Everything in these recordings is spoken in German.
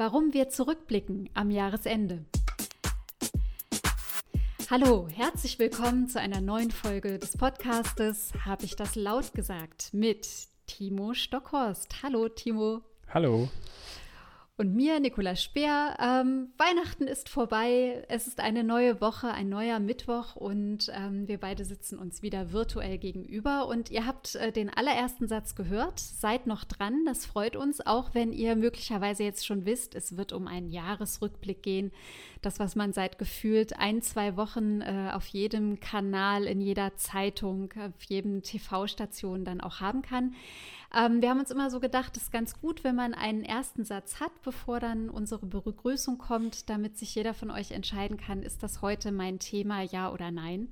Warum wir zurückblicken am Jahresende. Hallo, herzlich willkommen zu einer neuen Folge des Podcastes Habe ich das laut gesagt mit Timo Stockhorst. Hallo Timo. Hallo und mir, Nicola Speer. Ähm, Weihnachten ist vorbei. Es ist eine neue Woche, ein neuer Mittwoch und ähm, wir beide sitzen uns wieder virtuell gegenüber. Und ihr habt äh, den allerersten Satz gehört. Seid noch dran. Das freut uns, auch wenn ihr möglicherweise jetzt schon wisst, es wird um einen Jahresrückblick gehen. Das, was man seit gefühlt ein, zwei Wochen äh, auf jedem Kanal, in jeder Zeitung, auf jedem TV-Station dann auch haben kann. Ähm, wir haben uns immer so gedacht, es ist ganz gut, wenn man einen ersten Satz hat, bevor dann unsere Begrüßung kommt, damit sich jeder von euch entscheiden kann, ist das heute mein Thema, ja oder nein.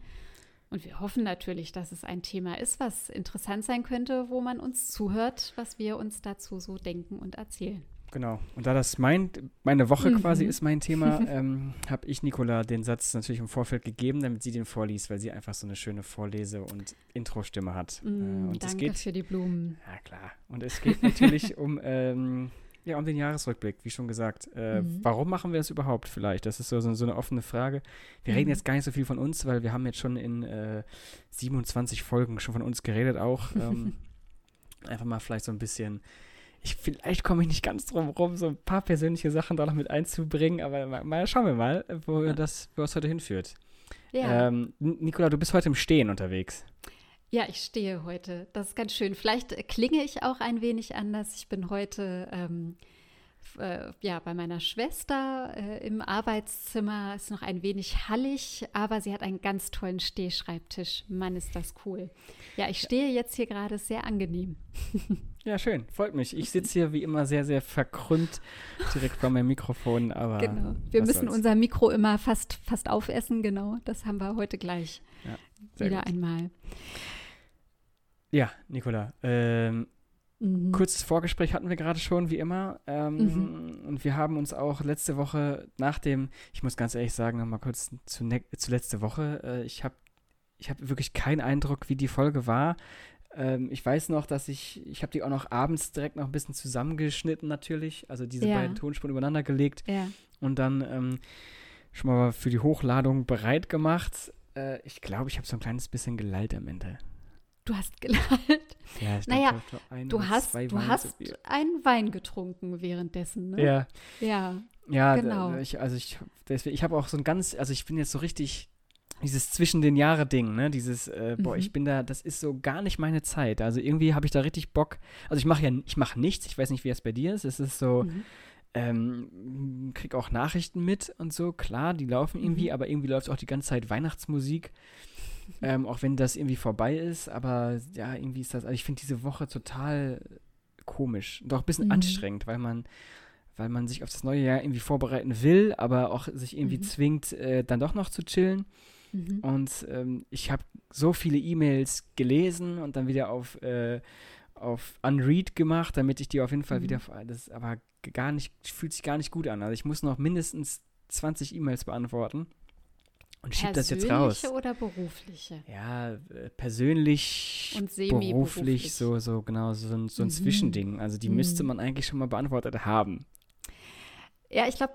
Und wir hoffen natürlich, dass es ein Thema ist, was interessant sein könnte, wo man uns zuhört, was wir uns dazu so denken und erzählen. Genau. Und da das mein, meine Woche mhm. quasi ist mein Thema, ähm, habe ich Nicola den Satz natürlich im Vorfeld gegeben, damit sie den vorliest, weil sie einfach so eine schöne Vorlese- und Intro-Stimme hat. Mm, äh, und danke geht, für die Blumen. Ja, klar. Und es geht natürlich um, ähm, ja, um den Jahresrückblick, wie schon gesagt. Äh, mhm. Warum machen wir das überhaupt vielleicht? Das ist so, so, so eine offene Frage. Wir mhm. reden jetzt gar nicht so viel von uns, weil wir haben jetzt schon in äh, 27 Folgen schon von uns geredet auch. Ähm, einfach mal vielleicht so ein bisschen ich, vielleicht komme ich nicht ganz drum rum, so ein paar persönliche Sachen da noch mit einzubringen, aber mal, mal schauen wir mal, wo, ja. das, wo das heute hinführt. Ja. Ähm, Nicola, du bist heute im Stehen unterwegs. Ja, ich stehe heute. Das ist ganz schön. Vielleicht klinge ich auch ein wenig anders. Ich bin heute ähm, äh, ja, bei meiner Schwester äh, im Arbeitszimmer. Ist noch ein wenig hallig, aber sie hat einen ganz tollen Stehschreibtisch. Mann, ist das cool. Ja, ich stehe jetzt hier gerade sehr angenehm. Ja, schön. Freut mich. Ich sitze hier wie immer sehr, sehr verkrümmt direkt vor meinem Mikrofon. Aber genau. Wir müssen soll's. unser Mikro immer fast, fast aufessen, genau. Das haben wir heute gleich ja, wieder gut. einmal. Ja, Nicola. Ähm, Mhm. Kurzes Vorgespräch hatten wir gerade schon, wie immer. Ähm, mhm. Und wir haben uns auch letzte Woche nach dem, ich muss ganz ehrlich sagen, nochmal kurz zu, ne zu letzte Woche. Äh, ich habe ich hab wirklich keinen Eindruck, wie die Folge war. Ähm, ich weiß noch, dass ich, ich habe die auch noch abends direkt noch ein bisschen zusammengeschnitten natürlich. Also diese ja. beiden Tonspuren übereinander gelegt. Ja. Und dann ähm, schon mal für die Hochladung bereit gemacht. Äh, ich glaube, ich habe so ein kleines bisschen gelallt am Ende. Du hast gelallt. Ja, naja, du hast, du hast einen Wein getrunken währenddessen, ne? Ja. Ja. Ja, genau. Ich, also ich, ich habe auch so ein ganz, also ich bin jetzt so richtig dieses zwischen den Jahre Ding, ne? Dieses, äh, boah, mhm. ich bin da, das ist so gar nicht meine Zeit. Also irgendwie habe ich da richtig Bock. Also ich mache ja, ich mache nichts. Ich weiß nicht, wie es bei dir ist. Es ist so, mhm. ähm, krieg auch Nachrichten mit und so. Klar, die laufen irgendwie, mhm. aber irgendwie läuft auch die ganze Zeit Weihnachtsmusik ähm, auch wenn das irgendwie vorbei ist, aber ja, irgendwie ist das, also ich finde diese Woche total komisch und auch ein bisschen mhm. anstrengend, weil man, weil man sich auf das neue Jahr irgendwie vorbereiten will, aber auch sich irgendwie mhm. zwingt, äh, dann doch noch zu chillen. Mhm. Und ähm, ich habe so viele E-Mails gelesen und dann wieder auf, äh, auf Unread gemacht, damit ich die auf jeden Fall wieder, mhm. das ist aber gar nicht, fühlt sich gar nicht gut an. Also ich muss noch mindestens 20 E-Mails beantworten und schiebt das jetzt raus. Persönliche oder berufliche? Ja, äh, persönlich, und beruflich, so, so genau, so, ein, so ein mhm. Zwischending. Also die mhm. müsste man eigentlich schon mal beantwortet haben. Ja, ich glaube,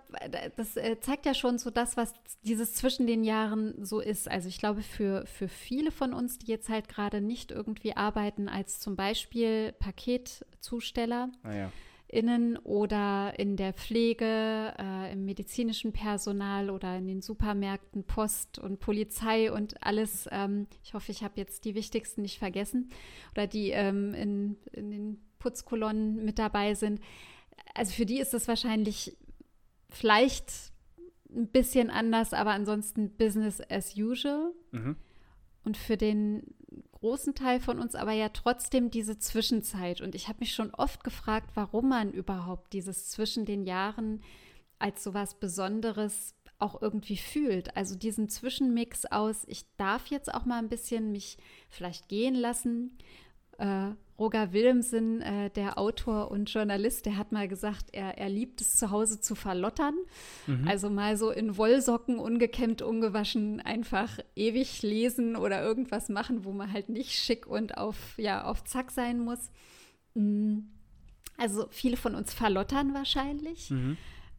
das äh, zeigt ja schon so das, was dieses zwischen den Jahren so ist. Also ich glaube, für, für viele von uns, die jetzt halt gerade nicht irgendwie arbeiten als zum Beispiel Paketzusteller, ah, ja innen oder in der Pflege, äh, im medizinischen Personal oder in den Supermärkten, Post und Polizei und alles. Ähm, ich hoffe, ich habe jetzt die wichtigsten nicht vergessen oder die ähm, in, in den Putzkolonnen mit dabei sind. Also für die ist es wahrscheinlich vielleicht ein bisschen anders, aber ansonsten Business as usual. Mhm. Und für den großen Teil von uns aber ja trotzdem diese Zwischenzeit. Und ich habe mich schon oft gefragt, warum man überhaupt dieses zwischen den Jahren als so was Besonderes auch irgendwie fühlt. Also diesen Zwischenmix aus, ich darf jetzt auch mal ein bisschen mich vielleicht gehen lassen äh, Roger Willemsen, äh, der Autor und Journalist, der hat mal gesagt, er, er liebt es zu Hause zu verlottern. Mhm. Also mal so in Wollsocken, ungekämmt, ungewaschen, einfach ewig lesen oder irgendwas machen, wo man halt nicht schick und auf, ja, auf Zack sein muss. Mhm. Also viele von uns verlottern wahrscheinlich. Mhm.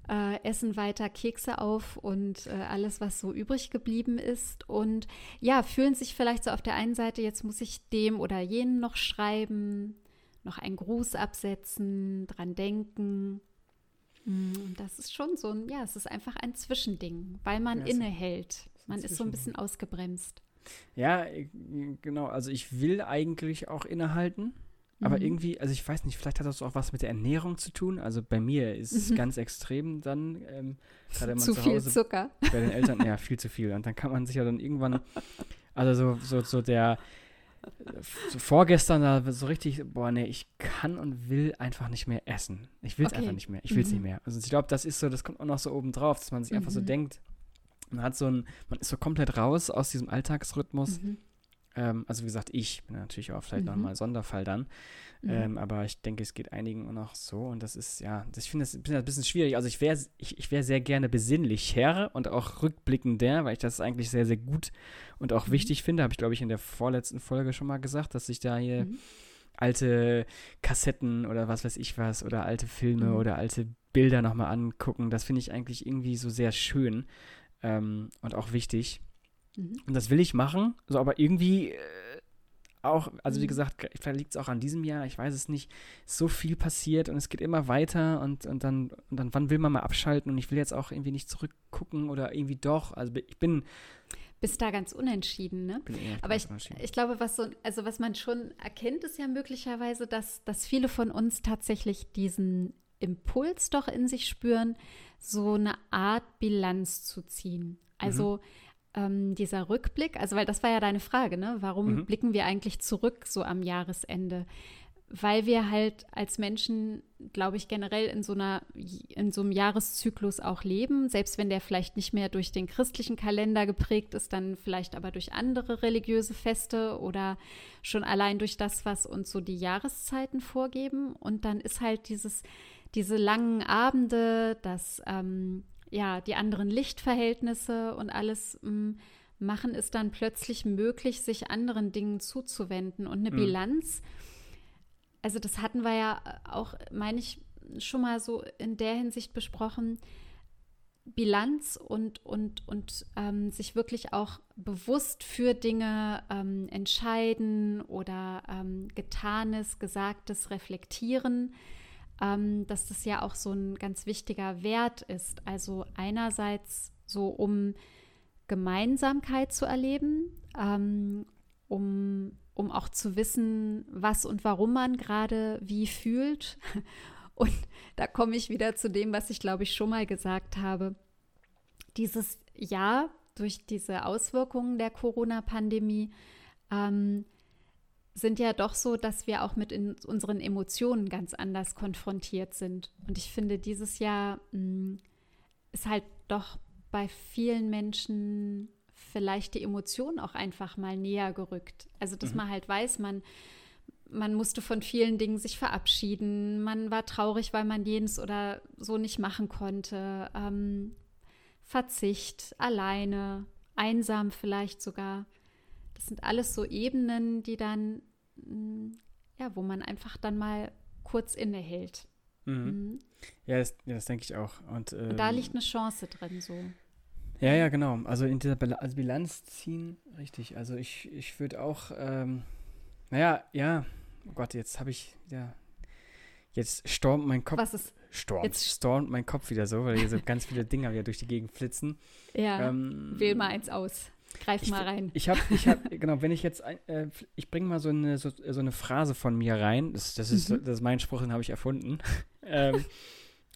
Äh, essen weiter Kekse auf und äh, alles, was so übrig geblieben ist. Und ja, fühlen sich vielleicht so auf der einen Seite, jetzt muss ich dem oder jenen noch schreiben, noch einen Gruß absetzen, dran denken. Mm, das ist schon so ein, ja, es ist einfach ein Zwischending, weil man ja, innehält. Man ist so ein bisschen ausgebremst. Ja, äh, genau. Also ich will eigentlich auch innehalten. Aber mhm. irgendwie, also ich weiß nicht, vielleicht hat das auch was mit der Ernährung zu tun. Also bei mir ist es mhm. ganz extrem dann. Ähm, zu, zu viel Zucker. Bei den Eltern, ja, viel zu viel. Und dann kann man sich ja dann irgendwann, also so, so, so der, so vorgestern da so richtig, boah, nee, ich kann und will einfach nicht mehr essen. Ich will es okay. einfach nicht mehr. Ich will es mhm. nicht mehr. Also ich glaube, das ist so, das kommt auch noch so oben drauf, dass man sich einfach so mhm. denkt, man hat so ein, man ist so komplett raus aus diesem Alltagsrhythmus. Mhm. Ähm, also wie gesagt, ich bin natürlich auch vielleicht mhm. nochmal Sonderfall dann. Mhm. Ähm, aber ich denke, es geht einigen noch so. Und das ist, ja, das, ich finde das ein bisschen schwierig. Also ich wäre ich, ich wär sehr gerne besinnlicher und auch rückblickender, weil ich das eigentlich sehr, sehr gut und auch mhm. wichtig finde. Habe ich, glaube ich, in der vorletzten Folge schon mal gesagt, dass ich da hier mhm. alte Kassetten oder was weiß ich was oder alte Filme mhm. oder alte Bilder nochmal angucken. Das finde ich eigentlich irgendwie so sehr schön ähm, und auch wichtig. Mhm. Und das will ich machen, so aber irgendwie äh, auch, also wie mhm. gesagt, vielleicht liegt es auch an diesem Jahr, ich weiß es nicht, so viel passiert und es geht immer weiter und, und, dann, und dann, wann will man mal abschalten und ich will jetzt auch irgendwie nicht zurückgucken oder irgendwie doch, also ich bin bist da ganz unentschieden, ne? Aber ich, ich glaube, was so, also was man schon erkennt, ist ja möglicherweise, dass, dass viele von uns tatsächlich diesen Impuls doch in sich spüren, so eine Art Bilanz zu ziehen. Also mhm ähm, dieser Rückblick, also weil das war ja deine Frage, ne? Warum mhm. blicken wir eigentlich zurück so am Jahresende? Weil wir halt als Menschen, glaube ich, generell in so einer, in so einem Jahreszyklus auch leben, selbst wenn der vielleicht nicht mehr durch den christlichen Kalender geprägt ist, dann vielleicht aber durch andere religiöse Feste oder schon allein durch das, was uns so die Jahreszeiten vorgeben. Und dann ist halt dieses, diese langen Abende, das ähm, ja, die anderen Lichtverhältnisse und alles mh, mm, machen es dann plötzlich möglich, sich anderen Dingen zuzuwenden. Und eine mhm. Bilanz, also das hatten wir ja auch, meine ich, schon mal so in der Hinsicht besprochen. Bilanz und, und, und ähm, sich wirklich auch bewusst für Dinge ähm, entscheiden oder ähm, Getanes, Gesagtes reflektieren ähm, dass das ja auch so ein ganz wichtiger Wert ist. Also einerseits so, um Gemeinsamkeit zu erleben, ähm, um, um auch zu wissen, was und warum man gerade wie fühlt. Und da komme ich wieder zu dem, was ich glaube ich schon mal gesagt habe. Dieses Jahr durch diese Auswirkungen der Corona-Pandemie ähm, sind ja doch so, dass wir auch mit unseren Emotionen ganz anders konfrontiert sind. Und ich finde, dieses Jahr mh, mm, ist halt doch bei vielen Menschen vielleicht die Emotion auch einfach mal näher gerückt. Also, dass mhm. man halt weiß, man, man musste von vielen Dingen sich verabschieden, man war traurig, weil man jenes oder so nicht machen konnte. Ähm, Verzicht, alleine, einsam vielleicht sogar. Das sind alles so Ebenen, die dann, mm, ja, wo man einfach dann mal kurz innehält. Mhm. Mhm. Ja, das, ja, das denke ich auch. Und, ähm, Und, da liegt eine Chance drin, so. Ja, ja, genau. Also in dieser Bal also Bilanz ziehen, richtig. Also ich, ich würde auch, ähm, naja, ja, oh Gott, jetzt habe ich, ja, jetzt stormt mein Kopf. Was ist? Stormt, jetzt stormt mein Kopf wieder so, weil hier so ganz viele Dinger wieder durch die Gegend flitzen. Ja, ähm, wähl mal eins aus. Greif mal rein. Ich habe, ich habe, genau, wenn ich jetzt, äh, ich bringe mal so eine, so, so, eine Phrase von mir rein. Das, das, ist, mhm. das ist mein Spruch, den habe ich erfunden. ähm,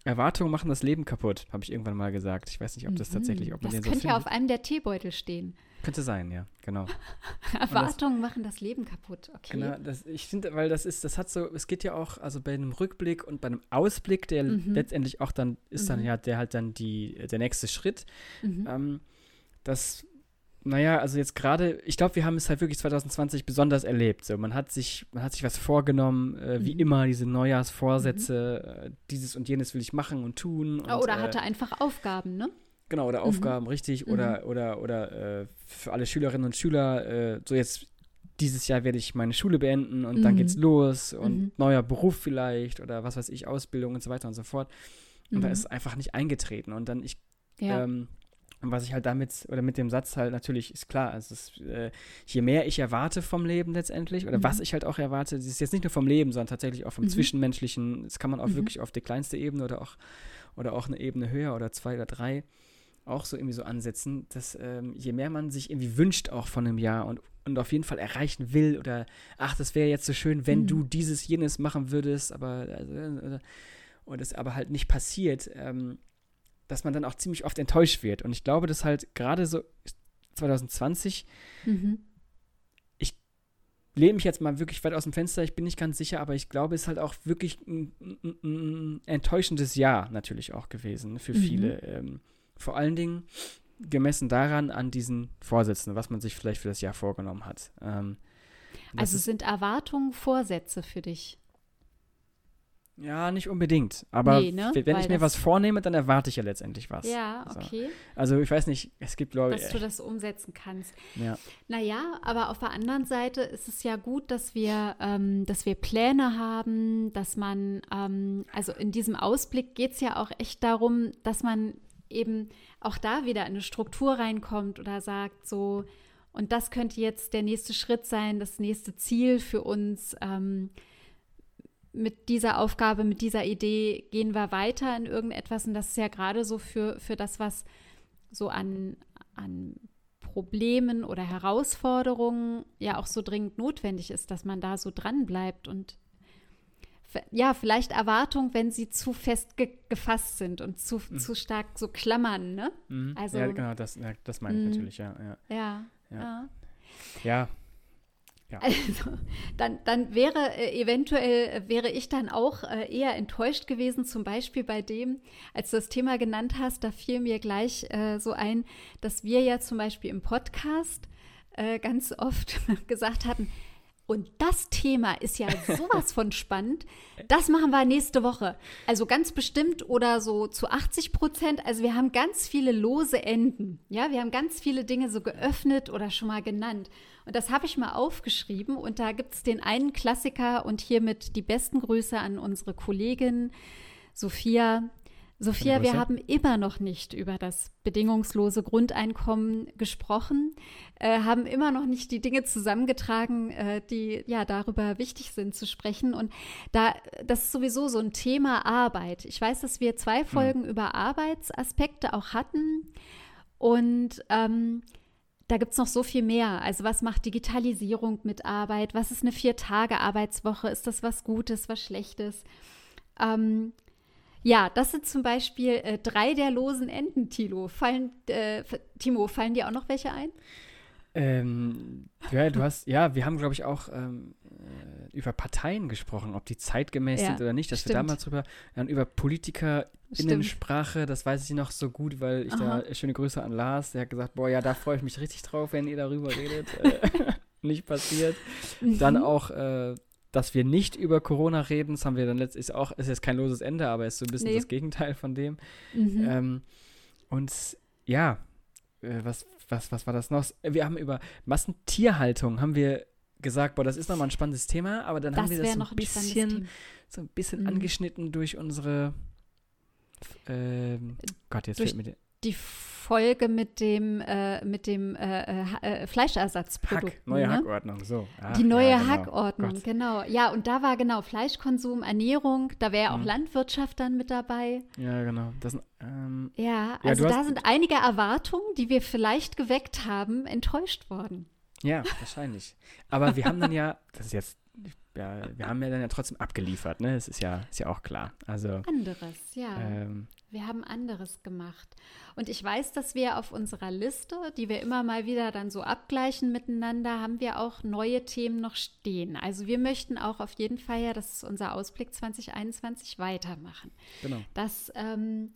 Erwartungen machen das Leben kaputt, habe ich irgendwann mal gesagt. Ich weiß nicht, ob das mhm. tatsächlich, ob man das den so könnte ja auf einem der Teebeutel stehen. Könnte sein, ja, genau. Erwartungen das, machen das Leben kaputt, okay. Genau, das, ich finde, weil das ist, das hat so, es geht ja auch, also bei einem Rückblick und bei einem Ausblick, der mhm. letztendlich auch dann, ist mhm. dann ja der halt dann die, der nächste Schritt. Mhm. Ähm, das naja, also jetzt gerade, ich glaube, wir haben es halt wirklich 2020 besonders erlebt. So, man hat sich, man hat sich was vorgenommen, äh, wie mhm. immer, diese Neujahrsvorsätze, mhm. äh, dieses und jenes will ich machen und tun. Und, oder hatte äh, einfach Aufgaben, ne? Genau, oder mhm. Aufgaben, richtig. Oder, mhm. oder, oder äh, für alle Schülerinnen und Schüler, äh, so jetzt dieses Jahr werde ich meine Schule beenden und dann geht's mhm. los und neuer Beruf vielleicht oder was weiß ich, Ausbildung und so weiter und so fort. Und mhm. da ist es einfach nicht eingetreten. Und dann ich, ja. ähm, was ich halt damit, oder mit dem Satz halt natürlich ist klar, also es, äh, je mehr ich erwarte vom Leben letztendlich, oder mhm. was ich halt auch erwarte, das ist jetzt nicht nur vom Leben, sondern tatsächlich auch vom mhm. Zwischenmenschlichen, das kann man auch mhm. wirklich auf die kleinste Ebene oder auch, oder auch eine Ebene höher oder zwei oder drei auch so irgendwie so ansetzen, dass ähm, je mehr man sich irgendwie wünscht auch von einem Jahr und, und auf jeden Fall erreichen will oder ach, das wäre jetzt so schön, wenn mhm. du dieses, jenes machen würdest, aber also, oder, und es aber halt nicht passiert, ähm, dass man dann auch ziemlich oft enttäuscht wird. Und ich glaube, dass halt gerade so 2020, mhm. ich lehne mich jetzt mal wirklich weit aus dem Fenster, ich bin nicht ganz sicher, aber ich glaube, es ist halt auch wirklich ein, ein, ein enttäuschendes Jahr natürlich auch gewesen für mhm. viele. Ähm, vor allen Dingen gemessen daran an diesen Vorsätzen, was man sich vielleicht für das Jahr vorgenommen hat. Ähm, also sind Erwartungen Vorsätze für dich? Ja, nicht unbedingt. Aber nee, ne? wenn Weil ich mir was vornehme, dann erwarte ich ja letztendlich was. Ja, okay. Also, also ich weiß nicht, es gibt Leute. Dass du das umsetzen kannst. Ja. Naja, aber auf der anderen Seite ist es ja gut, dass wir, ähm, dass wir Pläne haben, dass man, ähm, also in diesem Ausblick geht es ja auch echt darum, dass man eben auch da wieder in eine Struktur reinkommt oder sagt so, und das könnte jetzt der nächste Schritt sein, das nächste Ziel für uns. Ähm, mit dieser Aufgabe, mit dieser Idee gehen wir weiter in irgendetwas. Und das ist ja gerade so für, für das, was so an, an Problemen oder Herausforderungen ja auch so dringend notwendig ist, dass man da so dran bleibt und ja, vielleicht Erwartungen, wenn sie zu fest ge gefasst sind und zu, mhm. zu stark so klammern, ne? Mhm. Also, ja, genau, das, ja, das meine ich mhm. natürlich, ja. Ja, ja. ja. ja. Ja. Also, dann, dann wäre äh, eventuell, äh, wäre ich dann auch äh, eher enttäuscht gewesen, zum Beispiel bei dem, als du das Thema genannt hast, da fiel mir gleich äh, so ein, dass wir ja zum Beispiel im Podcast äh, ganz oft gesagt hatten, und das Thema ist ja sowas von spannend. Das machen wir nächste Woche. Also ganz bestimmt oder so zu 80 Prozent. Also wir haben ganz viele lose Enden. Ja, wir haben ganz viele Dinge so geöffnet oder schon mal genannt. Und das habe ich mal aufgeschrieben. Und da gibt es den einen Klassiker und hiermit die besten Grüße an unsere Kollegin Sophia. Sophia, wir haben immer noch nicht über das bedingungslose Grundeinkommen gesprochen, äh, haben immer noch nicht die Dinge zusammengetragen, äh, die ja darüber wichtig sind zu sprechen. Und da, das ist sowieso so ein Thema Arbeit. Ich weiß, dass wir zwei hm. Folgen hm. über Arbeitsaspekte auch hatten. Und ähm, da gibt es noch so viel mehr. Also was macht Digitalisierung mit Arbeit? Was ist eine Vier-Tage-Arbeitswoche? Ist das was Gutes, was Schlechtes? Ähm, ja, das sind zum Beispiel äh, drei der losen Enden, Tilo. Fallen, äh, Timo, fallen dir auch noch welche ein? Ähm, ja, du hast, ja, wir haben, glaube ich, auch ähm, äh, über Parteien gesprochen, ob die zeitgemäß ja, sind oder nicht, dass stimmt. wir damals drüber, dann über PolitikerInnensprache, das weiß ich noch so gut, weil ich Aha. da, schöne Grüße an Lars, der hat gesagt, boah, ja, da freue ich mich richtig drauf, wenn ihr darüber redet. Äh, nicht passiert. Mhm. Dann auch äh, dass wir nicht über Corona reden. Das haben wir dann letztlich auch, ist jetzt kein loses Ende, aber ist so ein bisschen nee. das Gegenteil von dem. Mhm. Ähm, und ja, äh, was, was, was war das noch? Wir haben über Massentierhaltung haben wir gesagt, boah, das ist nochmal ein spannendes Thema, aber dann das haben wir das so ein, bisschen, so ein bisschen mhm. angeschnitten durch unsere ähm, Gott, jetzt durch fällt mir der die Folge mit dem, äh, mit dem äh, äh, äh Fleischersatzprodukt. Hack, neue ne? Hackordnung, so. Ach, die neue ja, genau. Hackordnung, Gott. genau. Ja, und da war genau Fleischkonsum, Ernährung, da wäre auch mhm. Landwirtschaft dann mit dabei. Ja, genau. Das, ähm, ja, also ja, da sind einige Erwartungen, die wir vielleicht geweckt haben, enttäuscht worden. Ja, wahrscheinlich. Aber wir haben dann ja, das ist jetzt ja, wir haben ja dann ja trotzdem abgeliefert, ne? Das ist ja, ist ja auch klar. Also anderes, ja. Ähm, wir haben anderes gemacht. Und ich weiß, dass wir auf unserer Liste, die wir immer mal wieder dann so abgleichen miteinander, haben wir auch neue Themen noch stehen. Also wir möchten auch auf jeden Fall ja, das ist unser Ausblick 2021, weitermachen. Genau. Das, ähm,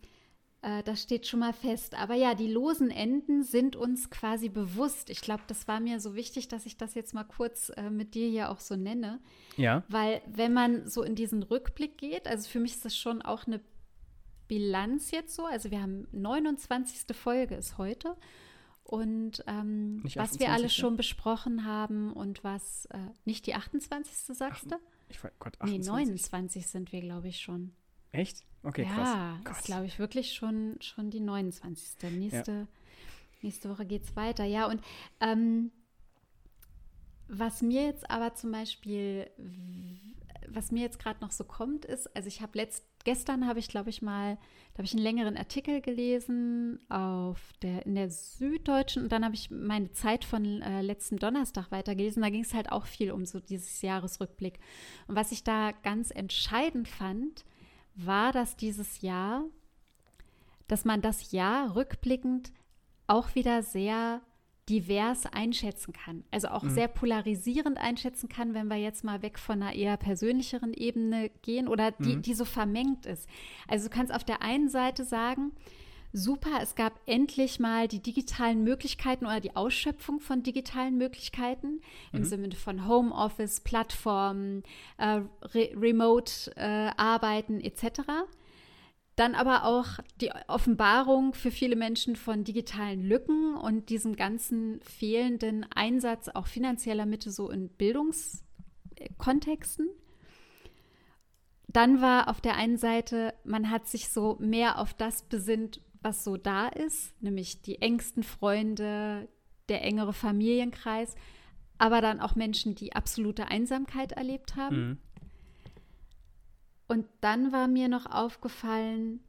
äh, das steht schon mal fest. Aber ja, die losen Enden sind uns quasi bewusst. Ich glaube, das war mir so wichtig, dass ich das jetzt mal kurz äh, mit dir hier auch so nenne. Ja. Weil wenn man so in diesen Rückblick geht, also für mich ist das schon auch eine Bilanz jetzt so. Also wir haben 29. Folge ist heute. Und ähm, was wir alles schon besprochen haben und was, äh, nicht die 28. sagst du? Ich Gott, 28. Nee, 29 sind wir, glaube ich, schon. Echt? Okay, ja, krass. Ja, ist, glaube ich, wirklich schon, schon die 29. Nächste, ja. nächste Woche geht es weiter. Ja, und ähm, was mir jetzt aber zum Beispiel, was mir jetzt gerade noch so kommt, ist, also ich habe letzt, gestern habe ich, glaube ich, mal, da habe ich einen längeren Artikel gelesen auf der, in der Süddeutschen und dann habe ich meine Zeit von äh, letzten Donnerstag weitergelesen. Da ging es halt auch viel um so dieses Jahresrückblick. Und was ich da ganz entscheidend fand, war, dass dieses Jahr, dass man das Jahr rückblickend auch wieder sehr divers einschätzen kann. Also auch mhm. sehr polarisierend einschätzen kann, wenn wir jetzt mal weg von einer eher persönlicheren Ebene gehen oder die, mhm. die so vermengt ist. Also du kannst auf der einen Seite sagen, super, es gab endlich mal die digitalen Möglichkeiten oder die Ausschöpfung von digitalen Möglichkeiten mhm. im Sinne von Homeoffice, Plattformen, äh, Re Remote-Arbeiten äh, etc. Dann aber auch die Offenbarung für viele Menschen von digitalen Lücken und diesem ganzen fehlenden Einsatz auch finanzieller Mittel so in Bildungskontexten. Dann war auf der einen Seite, man hat sich so mehr auf das besinnt, was so da ist, nämlich die engsten Freunde, der engere Familienkreis, aber dann auch Menschen, die absolute Einsamkeit erlebt haben. Mhm. Und dann war mir noch aufgefallen,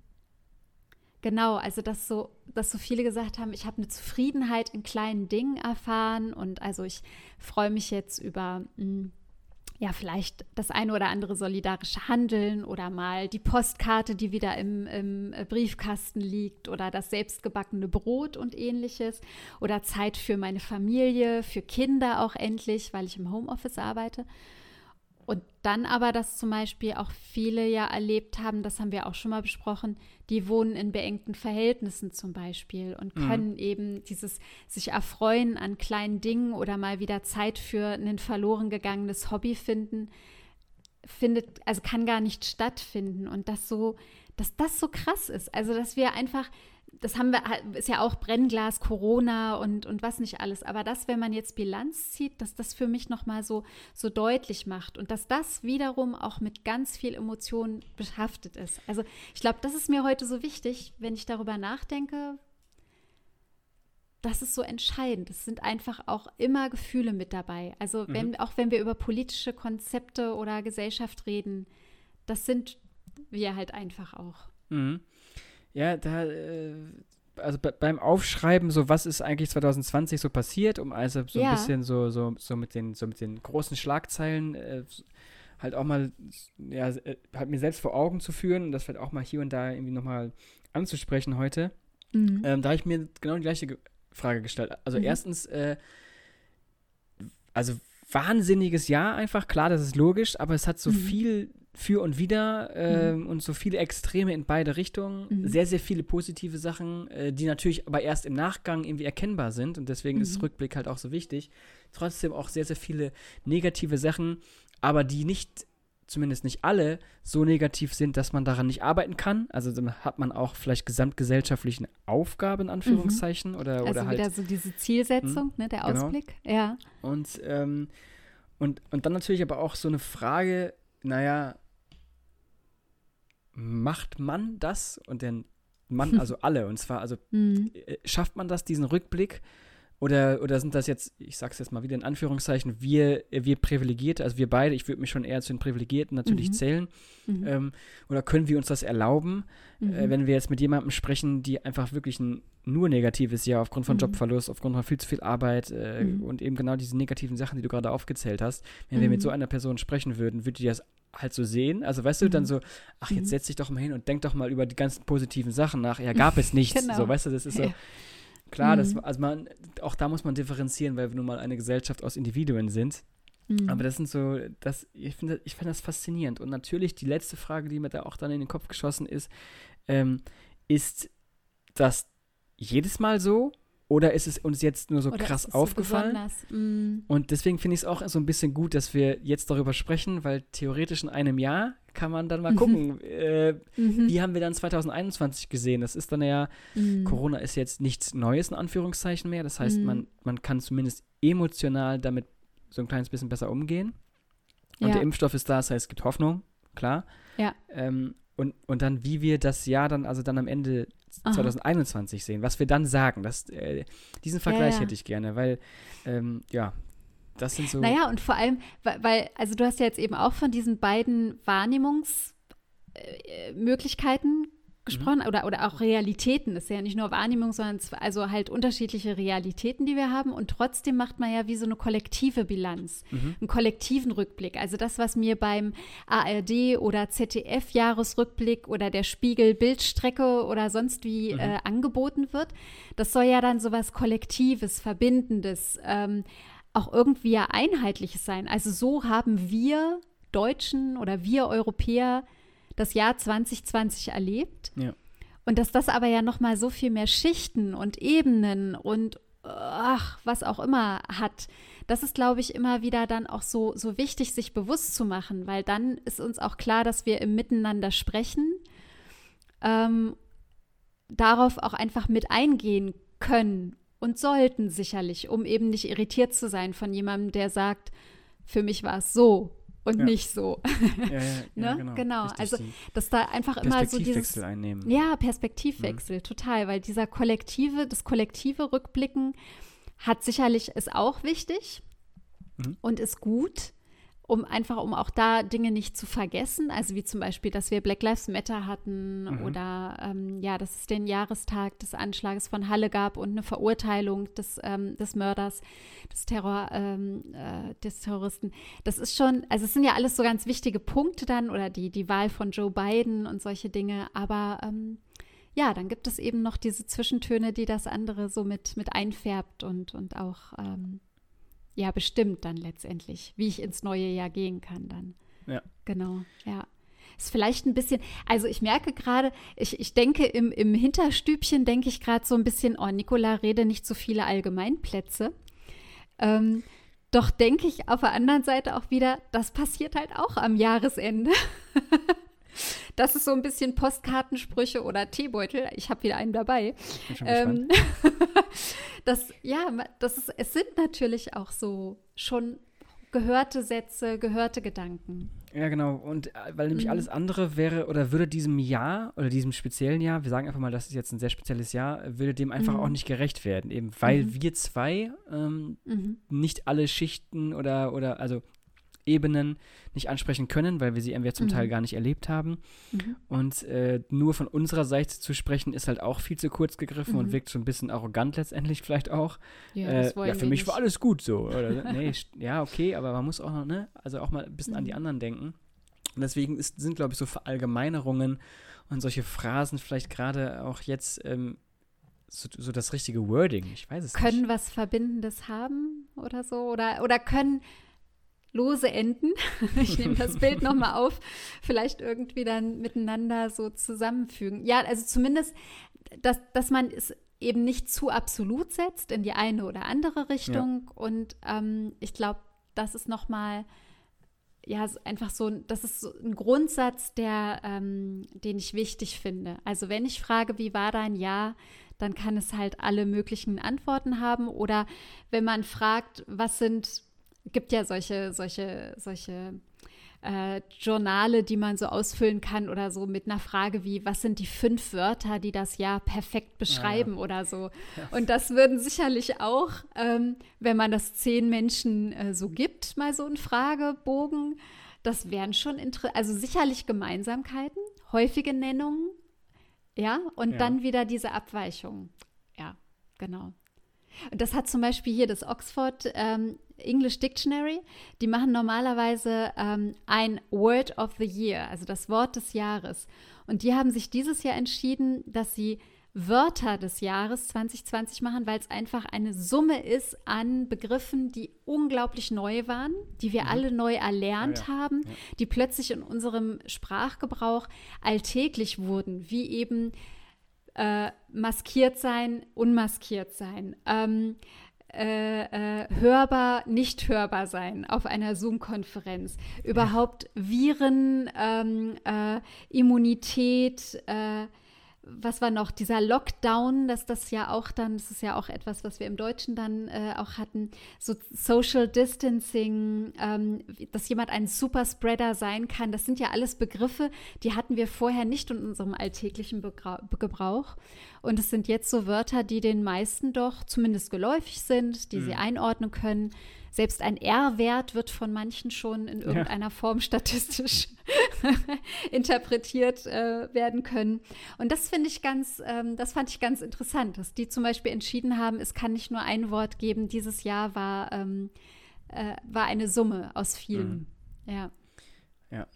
genau, also dass so, dass so viele gesagt haben, ich habe eine Zufriedenheit in kleinen Dingen erfahren und also ich freue mich jetzt über mh, hm, ja, vielleicht das eine oder andere solidarische Handeln oder mal die Postkarte, die wieder im, im Briefkasten liegt oder das selbstgebackene Brot und ähnliches oder Zeit für meine Familie, für Kinder auch endlich, weil ich im Homeoffice arbeite. Dann aber, dass zum Beispiel auch viele ja erlebt haben, das haben wir auch schon mal besprochen, die wohnen in beengten Verhältnissen zum Beispiel und mhm. können mhm. eben dieses sich erfreuen an kleinen Dingen oder mal wieder Zeit für ein verloren gegangenes Hobby finden, findet, also kann gar nicht stattfinden. Und das so, dass das so krass ist. Also, dass wir einfach das haben wir, ist ja auch Brennglas, Corona und, und was nicht alles. Aber das, wenn man jetzt Bilanz zieht, dass das für mich nochmal so, so deutlich macht und dass das wiederum auch mit ganz viel Emotionen behaftet ist. Also ich glaube, das ist mir heute so wichtig, wenn ich darüber nachdenke. Das ist so entscheidend. Es sind einfach auch immer Gefühle mit dabei. Also wenn, mhm. auch wenn wir über politische Konzepte oder Gesellschaft reden, das sind wir halt einfach auch. Mhm. Ja, da, äh, also beim Aufschreiben, so was ist eigentlich 2020 so passiert, um also so ja. ein bisschen so, so, so mit den, so mit den großen Schlagzeilen äh, halt auch mal, ja, äh, halt mir selbst vor Augen zu führen und das vielleicht auch mal hier und da irgendwie nochmal anzusprechen heute. Mhm. Ähm, da habe ich mir genau die gleiche Frage gestellt. Also mhm. erstens, äh, also wahnsinniges Jahr einfach, klar, das ist logisch, aber es hat so mhm. viel für und wieder äh, mhm. und so viele Extreme in beide Richtungen. Mhm. Sehr, sehr viele positive Sachen, äh, die natürlich aber erst im Nachgang irgendwie erkennbar sind und deswegen mhm. ist Rückblick halt auch so wichtig. Trotzdem auch sehr, sehr viele negative Sachen, aber die nicht, zumindest nicht alle, so negativ sind, dass man daran nicht arbeiten kann. Also dann hat man auch vielleicht gesamtgesellschaftliche Aufgaben, in Anführungszeichen. Oder, also oder halt, wieder so diese Zielsetzung, hm, ne, der genau. Ausblick. Ja. Und, ähm, und, und dann natürlich aber auch so eine Frage, naja, macht man das und den Mann, also alle, und zwar, also mhm. Äh, schafft man das, diesen Rückblick? Oder, oder sind das jetzt, ich sag's jetzt mal wieder in Anführungszeichen, wir, wir Privilegierte, also wir beide, ich würde mich schon eher zu den Privilegierten natürlich mhm. zählen. Mhm. Ähm, oder können wir uns das erlauben, äh, mhm. äh, wenn wir jetzt mit jemandem sprechen, die einfach wirklich ein nur negatives Jahr aufgrund von mhm. Jobverlust, aufgrund von viel zu viel Arbeit äh, mhm. und eben genau diese negativen Sachen, die du gerade aufgezählt hast, wenn wir mit so einer Person sprechen würden, würde die das halt so sehen. Also weißt du, dann so, ach, jetzt setz dich doch mal hin und denk doch mal über die ganzen positiven Sachen nach. Ja, gab es nichts. genau. So, weißt du, das ist so. Klar, mhm. das, also man, auch da muss man differenzieren, weil wir nun mal eine Gesellschaft aus Individuen sind. Mhm. Aber das sind so, das, ich finde ich find das faszinierend. Und natürlich die letzte Frage, die mir da auch dann in den Kopf geschossen ist, ähm, ist das jedes Mal so? Oder ist es uns jetzt nur so Oder krass aufgefallen? So mm. Und deswegen finde ich es auch so ein bisschen gut, dass wir jetzt darüber sprechen, weil theoretisch in einem Jahr kann man dann mal mhm. gucken, äh, mhm. wie haben wir dann 2021 gesehen. Das ist dann ja, mhm. Corona ist jetzt nichts Neues in Anführungszeichen mehr. Das heißt, man, mhm. man kann zumindest emotional damit so ein kleines bisschen besser umgehen. Und ja. der Impfstoff ist da, das heißt, es gibt Hoffnung, klar. Ja. Ähm, und, und dann, wie wir das Jahr dann, also dann am Ende Aha. 2021 sehen, was wir dann sagen. Das, äh, diesen Vergleich ja, ja. hätte ich gerne, weil, ähm, ja, das sind so. Naja, und vor allem, weil, also du hast ja jetzt eben auch von diesen beiden Wahrnehmungsmöglichkeiten äh, gesprochen mhm. oder, oder auch Realitäten. Das ist ja nicht nur Wahrnehmung, sondern also halt unterschiedliche Realitäten, die wir haben. Und trotzdem macht man ja wie so eine kollektive Bilanz, mhm. einen kollektiven Rückblick. Also das, was mir beim ARD oder ZDF-Jahresrückblick oder der Spiegel Bildstrecke oder sonst wie mhm. äh, angeboten wird, das soll ja dann so was Kollektives, Verbindendes, ähm, auch irgendwie ja Einheitliches sein. Also so haben wir Deutschen oder wir Europäer das Jahr 2020 erlebt. Ja. Und dass das aber ja noch mal so viel mehr Schichten und Ebenen und ach, was auch immer hat. Das ist, glaube ich, immer wieder dann auch so, so wichtig, sich bewusst zu machen, weil dann ist uns auch klar, dass wir im Miteinander sprechen, ähm, darauf auch einfach mit eingehen können und sollten sicherlich, um eben nicht irritiert zu sein von jemandem, der sagt, für mich war es so und ja. nicht so. Ja, ja, ne? genau. genau. also, dass da einfach immer so dieses. einnehmen. Ja, Perspektivwechsel, mhm. total, weil dieser kollektive, das kollektive Rückblicken hat sicherlich, ist auch wichtig mhm. und ist gut um einfach, um auch da Dinge nicht zu vergessen. Also wie zum Beispiel, dass wir Black Lives Matter hatten mhm. oder ähm, ja, dass es den Jahrestag des Anschlages von Halle gab und eine Verurteilung des, ähm, des Mörders, des Terror, ähm, äh, des Terroristen. Das ist schon, also es sind ja alles so ganz wichtige Punkte dann oder die, die Wahl von Joe Biden und solche Dinge, aber ähm, ja, dann gibt es eben noch diese Zwischentöne, die das andere so mit, mit einfärbt und, und auch ähm, ja bestimmt dann letztendlich, wie ich ins neue Jahr gehen kann dann. Ja. Genau, ja. Ist vielleicht ein bisschen, also ich merke gerade, ich, ich denke im, im Hinterstübchen, denke ich gerade so ein bisschen, oh, Nicola, rede nicht so viele Allgemeinplätze. Ähm, doch denke ich auf der anderen Seite auch wieder, das passiert halt auch am Jahresende. Das ist so ein bisschen Postkartensprüche oder Teebeutel. Ich habe wieder einen dabei. Ähm, das, ja, das ist, es sind natürlich auch so schon gehörte Sätze, gehörte Gedanken. Ja, genau. Und äh, weil nämlich mhm. alles andere wäre oder würde diesem Jahr oder diesem speziellen Jahr, wir sagen einfach mal, das ist jetzt ein sehr spezielles Jahr, würde dem einfach mhm. auch nicht gerecht werden. Eben weil mhm. wir zwei ähm, mhm. nicht alle Schichten oder, oder also Ebenen nicht ansprechen können, weil wir sie entweder zum mhm. Teil gar nicht erlebt haben. Mhm. Und äh, nur von unserer Seite zu sprechen, ist halt auch viel zu kurz gegriffen mhm. und wirkt so ein bisschen arrogant letztendlich vielleicht auch. Ja, äh, ja für mich nicht. war alles gut so. Oder, nee, ja, okay, aber man muss auch noch, ne, also auch mal ein bisschen an die mhm. anderen denken. Und deswegen ist, sind, glaube ich, so Verallgemeinerungen und solche Phrasen vielleicht gerade auch jetzt ähm, so, so, das richtige Wording. Ich weiß es können nicht. Können was Verbindendes haben oder so? Oder, oder können lose Enden. Ich nehme das Bild nochmal auf, vielleicht irgendwie dann miteinander so zusammenfügen. Ja, also zumindest, dass, dass man es eben nicht zu absolut setzt in die eine oder andere Richtung. Ja. Und ähm, ich glaube, das ist nochmal, ja, einfach so, das ist so ein Grundsatz, der, ähm, den ich wichtig finde. Also wenn ich frage, wie war dein Jahr, dann kann es halt alle möglichen Antworten haben. Oder wenn man fragt, was sind gibt ja solche, solche, solche äh, Journale, die man so ausfüllen kann oder so mit einer Frage wie, was sind die fünf Wörter, die das Jahr perfekt beschreiben ja, ja. oder so. Ja. Und das würden sicherlich auch, ähm, wenn man das zehn Menschen äh, so gibt, mal so ein Fragebogen, das wären schon, also sicherlich Gemeinsamkeiten, häufige Nennungen, ja, und dann wieder diese Abweichungen. Ja, genau. Und das hat zum Beispiel hier das Oxford ähm, English Dictionary. Die machen normalerweise ähm, ein Word of the Year, also das Wort des Jahres. Und die haben sich dieses Jahr entschieden, dass sie Wörter des Jahres 2020 machen, weil es einfach eine Summe ist an Begriffen, die unglaublich neu waren, die wir mhm. alle neu erlernt ja, ja. haben, ja. die plötzlich in unserem Sprachgebrauch alltäglich wurden, wie eben äh, maskiert sein, unmaskiert sein. Ähm, äh, äh, hörbar, nicht hörbar sein auf einer Zoom-Konferenz. Überhaupt Viren, ähm, äh, Immunität, äh, was war noch? Dieser Lockdown, dass das ja auch dann, das ist ja auch etwas, was wir im Deutschen dann äh, auch hatten, so Social Distancing, ähm, dass jemand ein Superspreader sein kann. Das sind ja alles Begriffe, die hatten wir vorher nicht in unserem alltäglichen Begra Gebrauch. Und es sind jetzt so Wörter, die den meisten doch zumindest geläufig sind, die mhm. sie einordnen können. Selbst ein R-Wert wird von manchen schon in irgendeiner ja. Form statistisch interpretiert äh, werden können. Und das finde ich ganz, ähm, das fand ich ganz interessant, dass die zum Beispiel entschieden haben, es kann nicht nur ein Wort geben. Dieses Jahr war, ähm, äh, war eine Summe aus vielen. Mhm. Ja. Ja.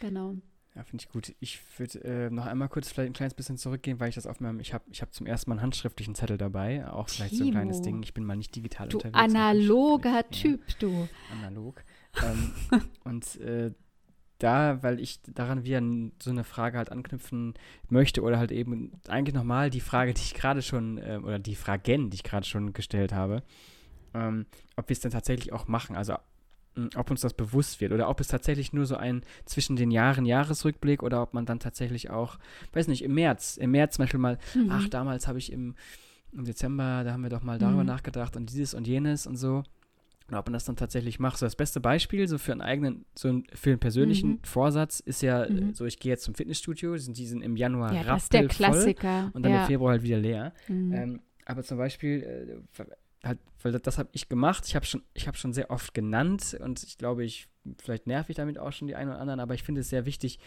Genau. Ja, finde ich gut. Ich würde äh, noch einmal kurz vielleicht ein kleines bisschen zurückgehen, weil ich das auf meinem, ich habe ich hab zum ersten Mal einen handschriftlichen Zettel dabei, auch vielleicht Timo. so ein kleines Ding. Ich bin mal nicht digital du unterwegs. Analoger Typ, ja, du. Analog. ähm, und äh, da, weil ich daran wieder so eine Frage halt anknüpfen möchte oder halt eben eigentlich nochmal die Frage, die ich gerade schon, äh, oder die Fragen, die ich gerade schon gestellt habe, ähm, ob wir es denn tatsächlich auch machen. Also ob uns das bewusst wird oder ob es tatsächlich nur so ein zwischen den Jahren Jahresrückblick oder ob man dann tatsächlich auch, weiß nicht, im März, im März zum Beispiel mal, mhm. ach, damals habe ich im, im Dezember, da haben wir doch mal darüber mhm. nachgedacht und dieses und jenes und so. Oder ob man das dann tatsächlich macht. So das beste Beispiel, so für einen eigenen, so für einen persönlichen mhm. Vorsatz ist ja mhm. so, ich gehe jetzt zum Fitnessstudio, sind die sind im Januar ja, das ist der Klassiker. und dann ja. im Februar halt wieder leer. Mhm. Ähm, aber zum Beispiel, äh, halt, weil das, das habe ich gemacht. Ich habe schon, ich habe schon sehr oft genannt und ich glaube, ich vielleicht nerv ich damit auch schon die einen oder anderen, aber ich finde es sehr wichtig,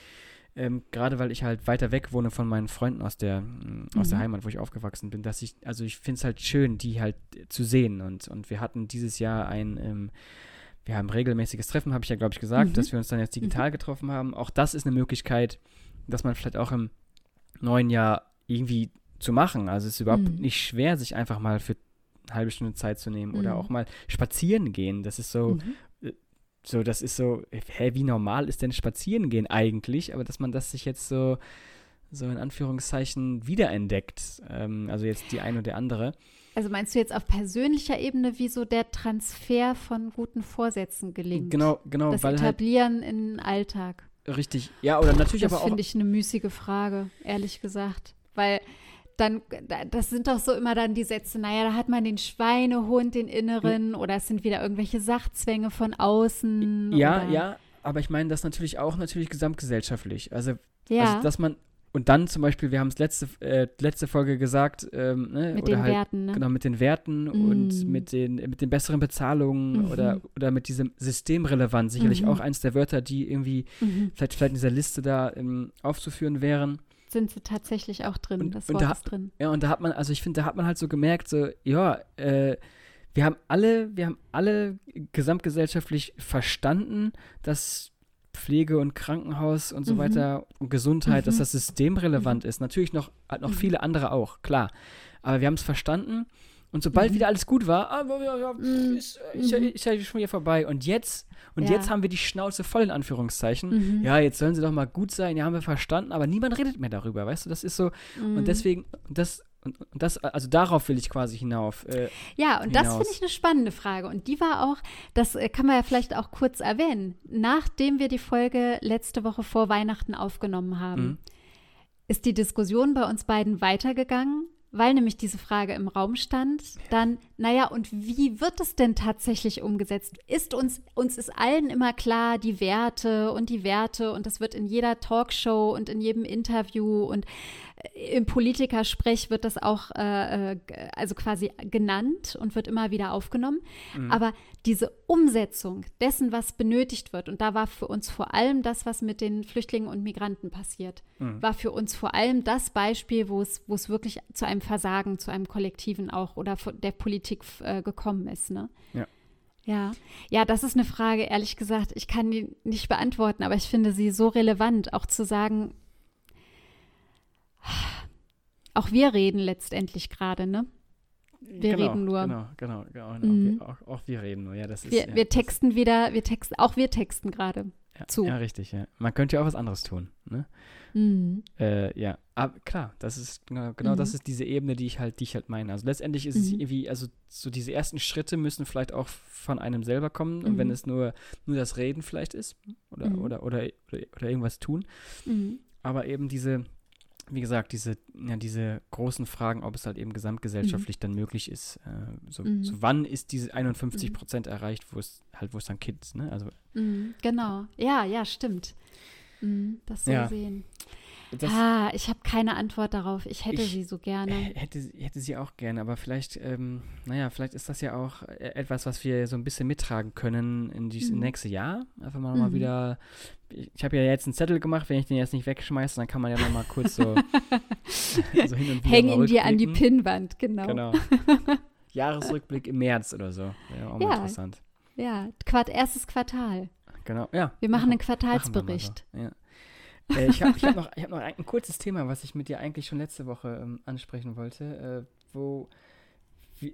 ähm, gerade weil ich halt weiter weg wohne von meinen Freunden aus der, mhm. aus der mhm. Heimat, wo ich aufgewachsen bin, dass ich, also ich finde es halt schön, die halt zu sehen und, und wir hatten dieses Jahr ein, ähm, wir haben regelmäßiges Treffen, habe ich ja, glaube ich, gesagt, mhm. dass wir uns dann jetzt digital mhm. getroffen haben. Auch das ist eine Möglichkeit, dass man vielleicht auch im neuen Jahr irgendwie zu machen. Also es ist überhaupt mhm. nicht schwer, sich einfach mal für eine halbe Stunde Zeit zu nehmen mhm. oder auch mal spazieren gehen. Das ist so, mhm. So, das ist so, hä, wie normal ist denn spazieren gehen eigentlich? Aber dass man das sich jetzt so, so in Anführungszeichen wiederentdeckt. Ähm, also jetzt die eine oder andere. Also meinst du jetzt auf persönlicher Ebene, wie so der Transfer von guten Vorsätzen gelingt? Genau, genau. Das halt Etablieren halt, in den Alltag. Richtig, ja, oder natürlich das aber auch. Das finde ich eine müßige Frage, ehrlich gesagt. Weil dann, das sind doch so immer dann die Sätze, naja, da hat man den Schweinehund, den inneren, oder es sind wieder irgendwelche Sachzwänge von außen. Ja, oder? ja, aber ich meine das natürlich auch natürlich gesamtgesellschaftlich. Also, ja. also dass man, und dann zum Beispiel, wir haben es letzte, äh, letzte Folge gesagt, ähm, ne, mit oder den halt, Werten, ne? Genau, mit den Werten mm. und mit den, mit den besseren Bezahlungen mhm. oder, oder mit diesem Systemrelevant, sicherlich mhm. auch eins der Wörter, die irgendwie mhm. vielleicht, vielleicht in dieser Liste da ähm, aufzuführen wären sind sie tatsächlich auch drin. Und, das Wort da, ist drin. Ja, und da hat man, also ich finde, da hat man halt so gemerkt, so, ja, äh, wir haben alle, wir haben alle gesamtgesellschaftlich verstanden, dass Pflege und Krankenhaus und so mhm. weiter und Gesundheit, mhm. dass das systemrelevant mhm. ist. Natürlich noch, noch mhm. viele andere auch, klar. Aber wir haben es verstanden und sobald mhm. wieder alles gut war, ah, ja, ja, mhm. ist, ist, mhm. ist, ja schon wieder vorbei. Und jetzt, und ja. jetzt haben wir die Schnauze voll in Anführungszeichen. Mhm. Ja, jetzt sollen sie doch mal gut sein, ja, haben wir verstanden, aber niemand redet mehr darüber, weißt du? Das ist so. Und mhm. deswegen, das, und das, also darauf will ich quasi hinauf. Äh, ja, und hinaus. das finde ich eine spannende Frage. Und die war auch, das äh, kann man ja vielleicht auch kurz erwähnen, nachdem wir die Folge letzte Woche vor Weihnachten aufgenommen haben, mhm. ist die Diskussion bei uns beiden weitergegangen weil nämlich diese Frage im Raum stand, dann, naja, und wie wird es denn tatsächlich umgesetzt? Ist uns, uns ist allen immer klar, die Werte und die Werte und das wird in jeder Talkshow und in jedem Interview und im Politikersprech wird das auch äh, äh, also quasi genannt und wird immer wieder aufgenommen. Mhm. Aber diese Umsetzung dessen, was benötigt wird, und da war für uns vor allem das, was mit den Flüchtlingen und Migranten passiert, mhm. war für uns vor allem das Beispiel, wo es, wo es wirklich zu einem Versagen, zu einem Kollektiven auch oder der Politik äh, gekommen ist. Ne? Ja. Ja, ja, das ist eine Frage, ehrlich gesagt, ich kann die nicht beantworten, aber ich finde sie so relevant, auch zu sagen, auch wir reden letztendlich gerade, ne? Wir genau, reden nur. Genau, genau, genau. Mhm. Wir, auch, auch, wir reden nur, ja. Das ist, wir, ja, wir texten wieder, wir texten, auch wir texten gerade ja, zu. Ja, richtig, ja. Man könnte ja auch was anderes tun, ne? Mhm. Äh, ja, aber klar, das ist genau, genau mhm. das ist diese Ebene, die ich halt, die ich halt meine. Also letztendlich ist es mhm. irgendwie, also so diese ersten Schritte müssen vielleicht auch von einem selber kommen und wenn mhm. es nur, nur das Reden vielleicht ist oder, mhm. oder, oder, oder, oder irgendwas tun. Aber eben diese, wie gesagt, diese, ja, diese großen Fragen, ob es halt eben gesamtgesellschaftlich mhm. dann möglich ist. Äh, so, mhm. so, wann ist diese 51 mhm. Prozent erreicht, wo es halt, wo es dann Kids, ne? Also, mhm, genau. Ja, ja, stimmt. Mhm, das so ja. sehen. Das, ah, ich habe keine Antwort darauf. Ich hätte ich sie so gerne. Hätte, hätte sie auch gerne, aber vielleicht, ähm, naja, vielleicht ist das ja auch äh, etwas, was wir so ein bisschen mittragen können in dieses mhm. nächste Jahr. Einfach mal, mhm. mal wieder. Ich habe ja jetzt einen Zettel gemacht, wenn ich den jetzt nicht wegschmeiße, dann kann man ja noch mal kurz so, so hin und wieder Häng ihn dir an die Pinnwand, genau. Genau. Jahresrückblick im März oder so. Ja, auch ja, interessant. Ja, Quart erstes Quartal. Genau, ja. Wir machen einen Quartalsbericht. So. Ja. Äh, ich habe hab noch, hab noch ein, ein, kurzes Thema, was ich mit dir eigentlich schon letzte Woche ähm, ansprechen wollte. Äh, wo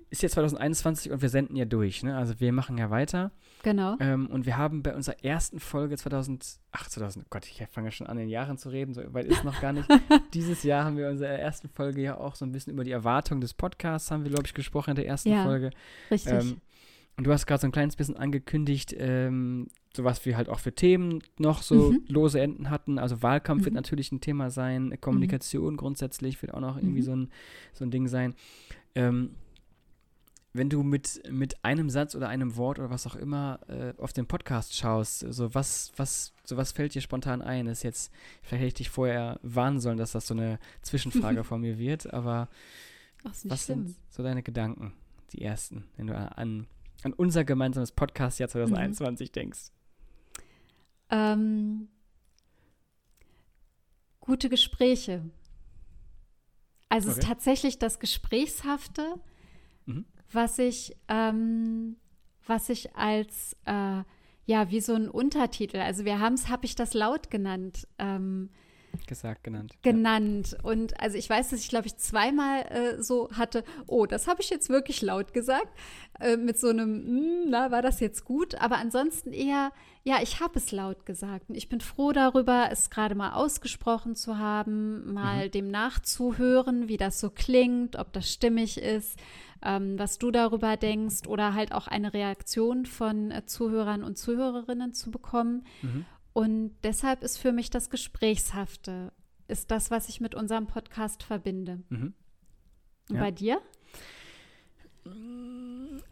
ist jetzt 2021 und wir senden ja durch, ne? Also wir machen ja weiter. Genau. Ähm, und wir haben bei unserer ersten Folge 2000, ach 2000, oh Gott, ich fange ja schon an, in Jahren zu reden, so weit ist noch gar nicht. Dieses Jahr haben wir in unserer ersten Folge ja auch so ein bisschen über die Erwartung des Podcasts, haben wir, glaube ich, gesprochen in der ersten ja, Folge. Richtig. Ähm, und du hast gerade so ein kleines bisschen angekündigt, ähm, so was wir halt auch für Themen noch so mhm. lose Enden hatten. Also Wahlkampf mhm. wird natürlich ein Thema sein, Kommunikation mhm. grundsätzlich wird auch noch irgendwie mhm. so, ein, so ein Ding sein. Ähm, wenn du mit, mit einem Satz oder einem Wort oder was auch immer äh, auf den Podcast schaust, so was, was, so was fällt dir spontan ein? Das ist jetzt, vielleicht hätte ich dich vorher warnen sollen, dass das so eine Zwischenfrage von mir wird, aber Ach, was schlimm. sind so deine Gedanken, die ersten, wenn du an, an unser gemeinsames Podcast-Jahr 2021 mhm. denkst? Ähm, gute Gespräche. Also okay. es ist tatsächlich das Gesprächshafte, mhm. was ich, ähm, was ich als äh, ja wie so ein Untertitel. Also wir haben es, habe ich das laut genannt. Ähm, gesagt, genannt. Genannt. Ja. Und also ich weiß, dass ich, glaube ich, zweimal äh, so hatte, oh, das habe ich jetzt wirklich laut gesagt. Äh, mit so einem, hm, na, war das jetzt gut? Aber ansonsten eher, ja, ich habe es laut gesagt. Und ich bin froh darüber, es gerade mal ausgesprochen zu haben, mal mhm. dem nachzuhören, wie das so klingt, ob das stimmig ist. Ähm, was du darüber denkst oder halt auch eine Reaktion von äh, Zuhörern und Zuhörerinnen zu bekommen. Mhm. Und deshalb ist für mich das Gesprächshafte, ist das, was ich mit unserem Podcast verbinde. Mhm. Und ja. bei dir?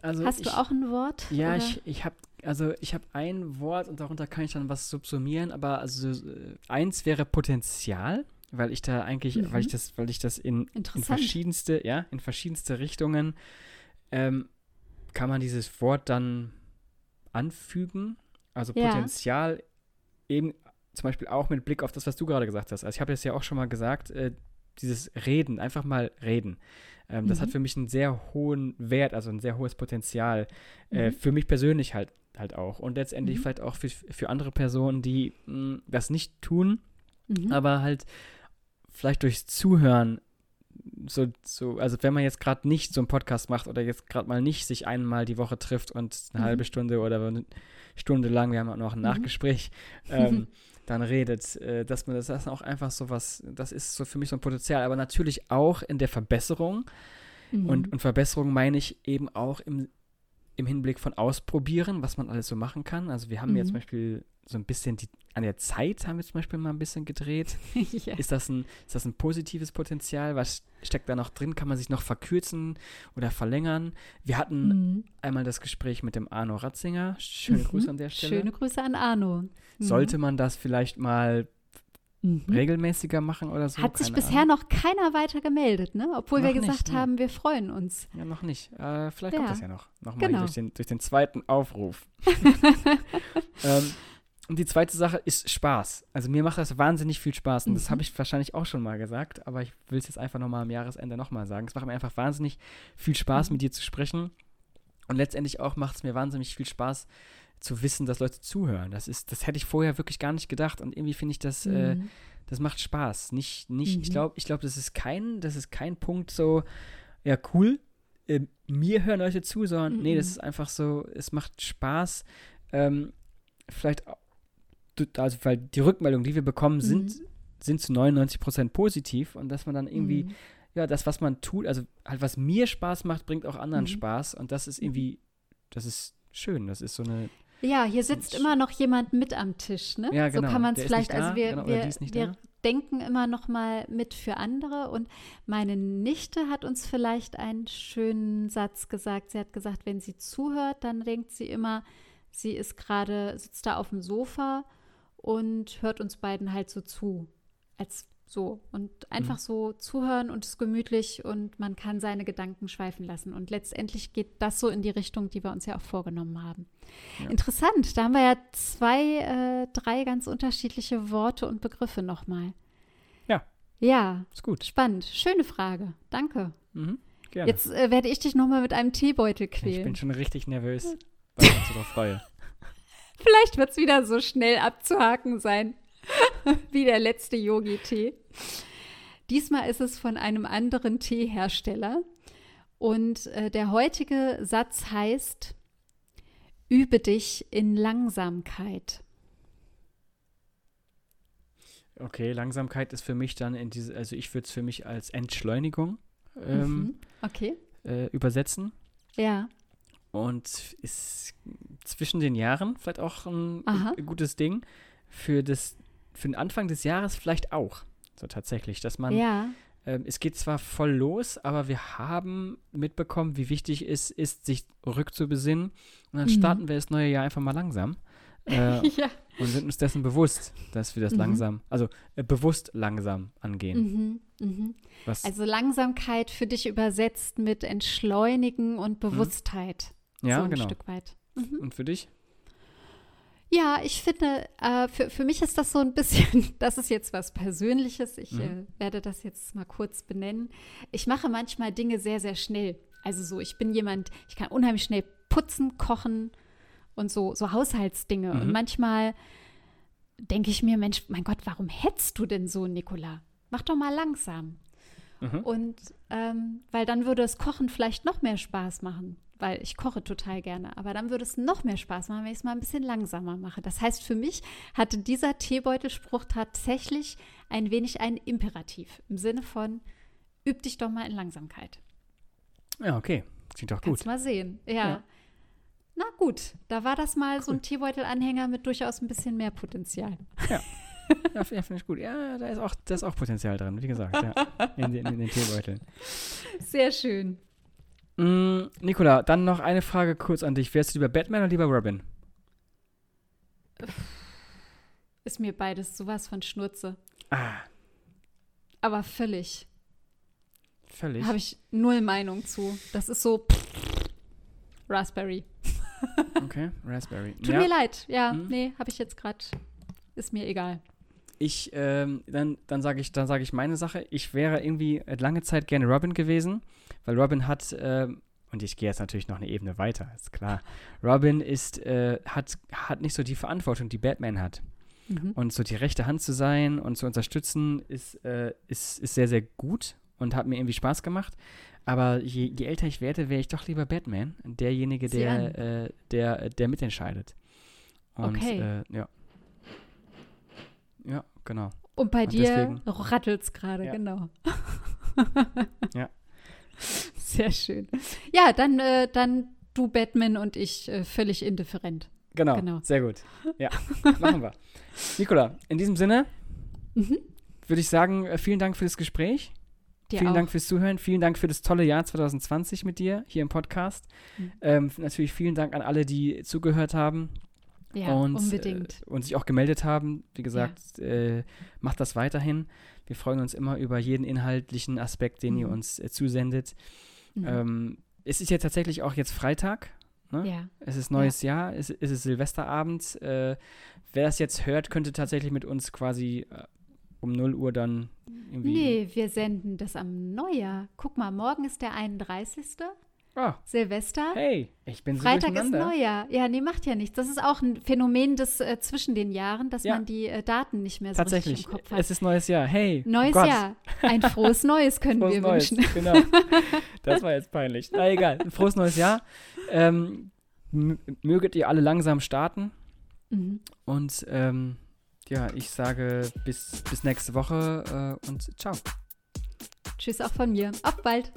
Also Hast ich, du auch ein Wort? Ja, oder? ich, ich habe also ich habe ein Wort und darunter kann ich dann was subsumieren, aber also äh, eins wäre Potenzial, weil ich da eigentlich, mhm. weil ich das, weil ich das in, in verschiedenste, ja, in verschiedenste Richtungen ähm, kann man dieses Wort dann anfügen. Also ja. Potenzial eben zum Beispiel auch mit Blick auf das, was du gerade gesagt hast. Also ich habe es ja auch schon mal gesagt, äh, dieses Reden, einfach mal reden. Ähm, mhm. Das hat mhm. für mich einen sehr hohen Wert, also ein sehr hohes Potenzial. Äh, mhm. Für mich persönlich halt, halt auch. Und letztendlich mhm. vielleicht auch für, für andere Personen, die mh, hm, das nicht tun, mhm. aber halt vielleicht durchs Zuhören so, so, also wenn man jetzt gerade nicht so einen Podcast macht oder jetzt gerade mal nicht sich einmal die Woche trifft und eine mhm. halbe Stunde oder eine Stunde lang, wir haben auch noch ein mhm. Nachgespräch, ähm, dann redet, äh, dass man das, das auch einfach so was, das ist so für mich so ein Potenzial, aber natürlich auch in der Verbesserung. Mhm. Und, und Verbesserung meine ich eben auch im, im Hinblick von Ausprobieren, was man alles so machen kann. Also wir haben mhm. jetzt zum Beispiel so ein bisschen die, an der Zeit haben wir zum Beispiel mal ein bisschen gedreht. ja. ist, das ein, ist das ein positives Potenzial? Was steckt da noch drin? Kann man sich noch verkürzen oder verlängern? Wir hatten mhm. einmal das Gespräch mit dem Arno Ratzinger. Schöne mhm. Grüße an der Stelle. Schöne Grüße an Arno. Mhm. Sollte man das vielleicht mal mhm. regelmäßiger machen oder so? Hat sich bisher Ahnung. noch keiner weiter gemeldet, ne? Obwohl noch wir gesagt nicht, haben, wir freuen uns. Ja, noch nicht. Äh, vielleicht ja. kommt das ja noch. Nochmal genau. durch, den, durch den zweiten Aufruf. ähm, und die zweite Sache ist Spaß. Also mir macht das wahnsinnig viel Spaß. Und mhm. das habe ich wahrscheinlich auch schon mal gesagt, aber ich will es jetzt einfach nochmal am Jahresende nochmal sagen. Es macht mir einfach wahnsinnig viel Spaß, mhm. mit dir zu sprechen. Und letztendlich auch macht es mir wahnsinnig viel Spaß zu wissen, dass Leute zuhören. Das ist, das hätte ich vorher wirklich gar nicht gedacht. Und irgendwie finde ich das, äh, mhm. äh, das macht Spaß. Nicht, nicht, ich mhm. glaube, ich glaube, das ist kein, das ist kein Punkt so, ja, cool, äh, mir hören Leute zu, sondern nee, das mhm. ist einfach so, es macht Spaß. Ähm, vielleicht auch also weil die Rückmeldungen, die wir bekommen, sind, mhm. sind zu 99 Prozent positiv und dass man dann irgendwie, mhm. ja, das, was man tut, also halt, was mir Spaß macht, bringt auch anderen mhm. Spaß und das ist irgendwie, das ist schön, das ist so eine Ja, hier sitzt immer noch jemand mit am Tisch, ne? Ja, genau. So kann man es vielleicht, also wir, genau, wir, wir denken immer noch mal mit für andere und meine Nichte hat uns vielleicht einen schönen Satz gesagt. Sie hat gesagt, wenn sie zuhört, dann denkt sie immer, sie ist gerade, sitzt da auf dem Sofa und hört uns beiden halt so zu. Als so. Und einfach Mhm. so zuhören und es ist gemütlich und man kann seine Gedanken schweifen lassen. Und letztendlich geht das so in die Richtung, die wir uns ja auch vorgenommen haben. Ja. Interessant, da haben wir ja zwei, äh, drei ganz unterschiedliche Worte und Begriffe nochmal. Ja. Ja, Ist gut. spannend. Schöne Frage. Danke. Mhm. Gerne. Jetzt äh, werde ich dich nochmal mit einem Teebeutel ich quälen. bin schon richtig nervös, weil ich mich so freue. Vielleicht wird es wieder so schnell abzuhaken sein wie der letzte Yogi-Tee. Diesmal ist es von einem anderen Teehersteller. Und äh, der heutige Satz heißt, übe dich in Langsamkeit. Okay, Langsamkeit ist für mich dann in diese, also ich würde es für mich als Entschleunigung ähm, Mhm. Okay. äh, übersetzen. Ja. Und ist zwischen den Jahren vielleicht auch ein Aha. gutes Ding. Für, das, für den Anfang des Jahres vielleicht auch. So tatsächlich, dass man, ja. ähm, es geht zwar voll los, aber wir haben mitbekommen, wie wichtig es ist, sich rückzubesinnen. Und dann Mhm. starten wir das neue Jahr einfach mal langsam. Äh, ja. und sind uns dessen bewusst, dass wir das Mhm. langsam, also äh, bewusst langsam angehen. Mhm. Mhm. Also Langsamkeit für dich übersetzt mit Entschleunigen und Bewusstheit. ja, so ein genau. Stück weit. Mhm. Und für dich? Ja, ich finde, äh, für, für mich ist das so ein bisschen, das ist jetzt was Persönliches. Ich Mhm. äh, werde das jetzt mal kurz benennen. Ich mache manchmal Dinge sehr, sehr schnell. Also so, ich bin jemand, ich kann unheimlich schnell putzen, kochen und so, so Haushaltsdinge. Und Mhm. manchmal denke ich mir, Mensch, mein Gott, warum hetzt du denn so, Nicola? Mach doch mal langsam. Mhm. Und ähm, weil dann würde das Kochen vielleicht noch mehr Spaß machen, weil ich koche total gerne. Aber dann würde es noch mehr Spaß machen, wenn ich es mal ein bisschen langsamer mache. Das heißt, für mich hatte dieser Teebeutelspruch tatsächlich ein wenig einen Imperativ im Sinne von, üb dich doch mal in Langsamkeit. Ja, okay. Klingt doch Kannst gut. mal sehen. Ja. Ja. Na gut, da war das mal so Cool. ein Teebeutelanhänger mit durchaus ein bisschen mehr Potenzial. Ja, ja finde ich gut. Ja, da ist, auch, da ist auch Potenzial drin, wie gesagt, ja. In, den- in den Teebeuteln. Sehr schön. Mm, Nicola, dann noch eine Frage kurz an dich. Wärst du lieber Batman oder lieber Robin? Ist mir beides sowas von Schnurze. Ah, Aber völlig. völlig. Habe ich null Meinung zu. Das ist so Raspberry. Okay, Raspberry. Tut ja, mir leid. Ja, Mhm. nee, habe ich jetzt gerade. Ist mir egal. Ich, ähm, dann, dann sage ich, dann sage ich meine Sache. Ich wäre irgendwie lange Zeit gerne Robin gewesen, weil Robin hat, ähm, und ich gehe jetzt natürlich noch eine Ebene weiter, ist klar. Robin ist, äh, hat, hat nicht so die Verantwortung, die Batman hat. Mhm. Und so die rechte Hand zu sein und zu unterstützen, ist, äh, ist, ist sehr, sehr gut und hat mir irgendwie Spaß gemacht. Aber je, je älter ich werde, wäre ich doch lieber Batman, derjenige, der, äh, der, der mitentscheidet. Und, Okay. Äh, ja. Ja, genau. Und bei Und dir rattelt es gerade, Ja. genau. Ja. Sehr schön. Ja, dann, äh, dann du Batman und ich äh, völlig indifferent. Genau, Genau. sehr gut. Ja, machen wir. Nicola, in diesem Sinne Mhm. würde ich sagen, äh, vielen Dank für das Gespräch. Dir vielen auch. Dank fürs Zuhören. Vielen Dank für das tolle Jahr 2020 mit dir hier im Podcast. Mhm. Ähm, natürlich vielen Dank an alle, die zugehört haben Ja, und, unbedingt. Äh, und sich auch gemeldet haben. Wie gesagt, äh, macht das weiterhin. Wir freuen uns immer über jeden inhaltlichen Aspekt, den ihr Mhm. uns äh, zusendet. Mhm. Ähm, es ist ja tatsächlich auch jetzt Freitag. Ne? ja. Es ist neues Jahr, es, es ist Silvesterabend. Äh, wer das jetzt hört, könnte tatsächlich mit uns quasi äh, um 0 Uhr dann irgendwie. Nee, wir senden das am Neujahr. Guck mal, morgen ist der 31. Ah, Silvester. hey, ich bin so Freitag ist. Neujahr. Ja, nee, macht ja nichts. Das ist auch ein Phänomen des äh, zwischen den Jahren, dass Ja. man die äh, Daten nicht mehr so Tatsächlich, richtig im Kopf hat. es ist neues Jahr. Hey, oh Neues Gott, Jahr. Ein frohes Neues können Frohes wir Neues. wünschen. Genau. Das war jetzt peinlich. Na egal. Ein frohes neues Jahr. Ähm, möget ihr alle langsam starten. Mhm. Und ähm, ja, ich sage bis, bis nächste Woche äh, und ciao. Tschüss auch von mir. Auf bald.